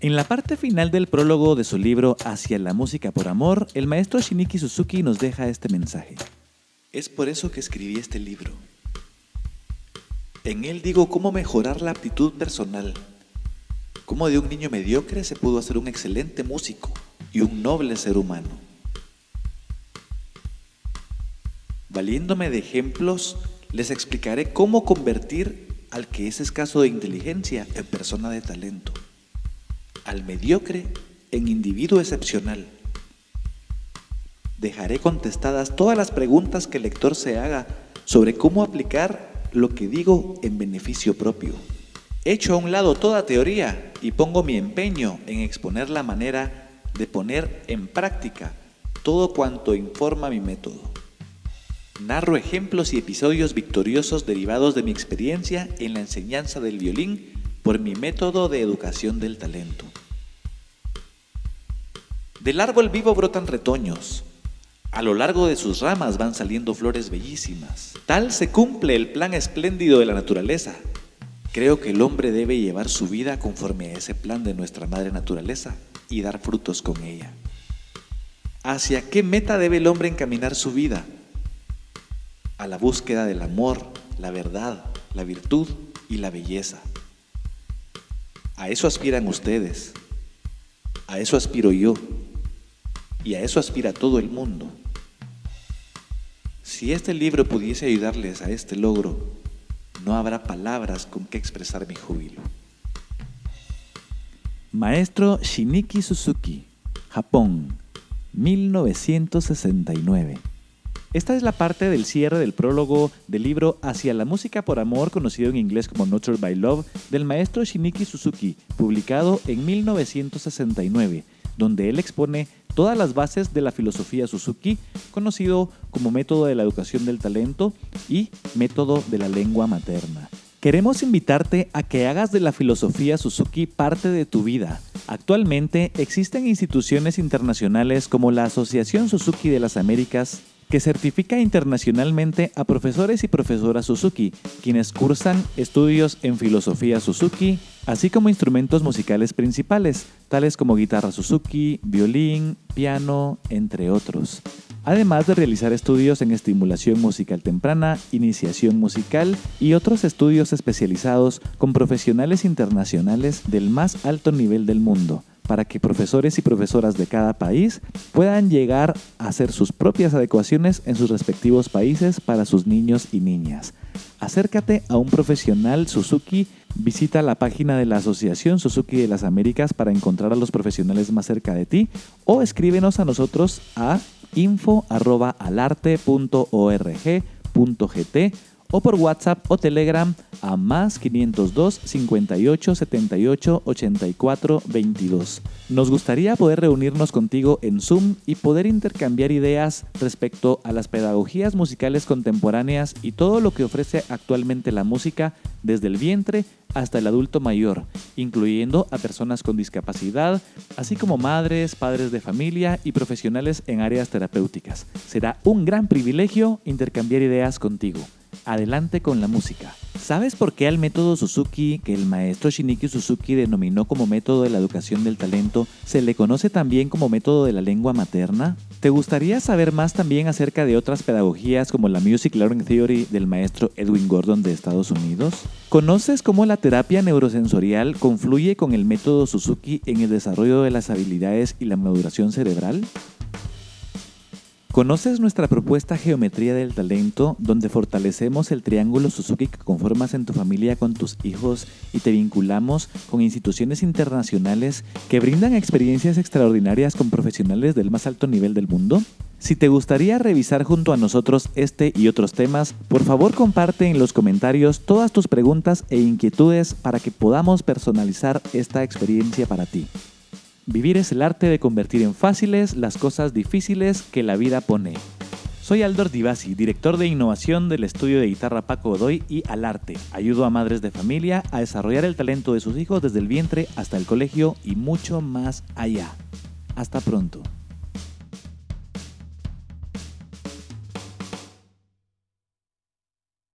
En la parte final del prólogo de su libro Hacia la música por amor, el maestro Shiniki Suzuki nos deja este mensaje. Es por eso que escribí este libro. En él digo cómo mejorar la aptitud personal, cómo de un niño mediocre se pudo hacer un excelente músico y un noble ser humano. Valiéndome de ejemplos, les explicaré cómo convertir al que es escaso de inteligencia en persona de talento al mediocre en individuo excepcional. Dejaré contestadas todas las preguntas que el lector se haga sobre cómo aplicar lo que digo en beneficio propio. Echo a un lado toda teoría y pongo mi empeño en exponer la manera de poner en práctica todo cuanto informa mi método. Narro ejemplos y episodios victoriosos derivados de mi experiencia en la enseñanza del violín por mi método de educación del talento. Del árbol vivo brotan retoños. A lo largo de sus ramas van saliendo flores bellísimas. Tal se cumple el plan espléndido de la naturaleza. Creo que el hombre debe llevar su vida conforme a ese plan de nuestra madre naturaleza y dar frutos con ella. ¿Hacia qué meta debe el hombre encaminar su vida? A la búsqueda del amor, la verdad, la virtud y la belleza. A eso aspiran ustedes. A eso aspiro yo. Y a eso aspira todo el mundo. Si este libro pudiese ayudarles a este logro, no habrá palabras con que expresar mi júbilo. Maestro Shiniki Suzuki, Japón, 1969. Esta es la parte del cierre del prólogo del libro Hacia la música por amor, conocido en inglés como Nurture by Love, del maestro Shiniki Suzuki, publicado en 1969 donde él expone todas las bases de la filosofía Suzuki, conocido como método de la educación del talento y método de la lengua materna. Queremos invitarte a que hagas de la filosofía Suzuki parte de tu vida. Actualmente existen instituciones internacionales como la Asociación Suzuki de las Américas, que certifica internacionalmente a profesores y profesoras Suzuki, quienes cursan estudios en filosofía Suzuki, así como instrumentos musicales principales, tales como guitarra Suzuki, violín, piano, entre otros. Además de realizar estudios en estimulación musical temprana, iniciación musical y otros estudios especializados con profesionales internacionales del más alto nivel del mundo para que profesores y profesoras de cada país puedan llegar a hacer sus propias adecuaciones en sus respectivos países para sus niños y niñas. Acércate a un profesional Suzuki, visita la página de la Asociación Suzuki de las Américas para encontrar a los profesionales más cerca de ti o escríbenos a nosotros a info.alarte.org.gt o por WhatsApp o Telegram a más 502 58 78 84 22. Nos gustaría poder reunirnos contigo en Zoom y poder intercambiar ideas respecto a las pedagogías musicales contemporáneas y todo lo que ofrece actualmente la música desde el vientre hasta el adulto mayor, incluyendo a personas con discapacidad, así como madres, padres de familia y profesionales en áreas terapéuticas. Será un gran privilegio intercambiar ideas contigo adelante con la música. ¿Sabes por qué al método Suzuki, que el maestro Shiniki Suzuki denominó como método de la educación del talento, se le conoce también como método de la lengua materna? ¿Te gustaría saber más también acerca de otras pedagogías como la Music Learning Theory del maestro Edwin Gordon de Estados Unidos? ¿Conoces cómo la terapia neurosensorial confluye con el método Suzuki en el desarrollo de las habilidades y la maduración cerebral? ¿Conoces nuestra propuesta Geometría del Talento, donde fortalecemos el triángulo Suzuki que conformas en tu familia con tus hijos y te vinculamos con instituciones internacionales que brindan experiencias extraordinarias con profesionales del más alto nivel del mundo? Si te gustaría revisar junto a nosotros este y otros temas, por favor comparte en los comentarios todas tus preguntas e inquietudes para que podamos personalizar esta experiencia para ti. Vivir es el arte de convertir en fáciles las cosas difíciles que la vida pone. Soy Aldor Divasi, director de innovación del estudio de guitarra Paco Godoy y Al Arte. Ayudo a madres de familia a desarrollar el talento de sus hijos desde el vientre hasta el colegio y mucho más allá. Hasta pronto.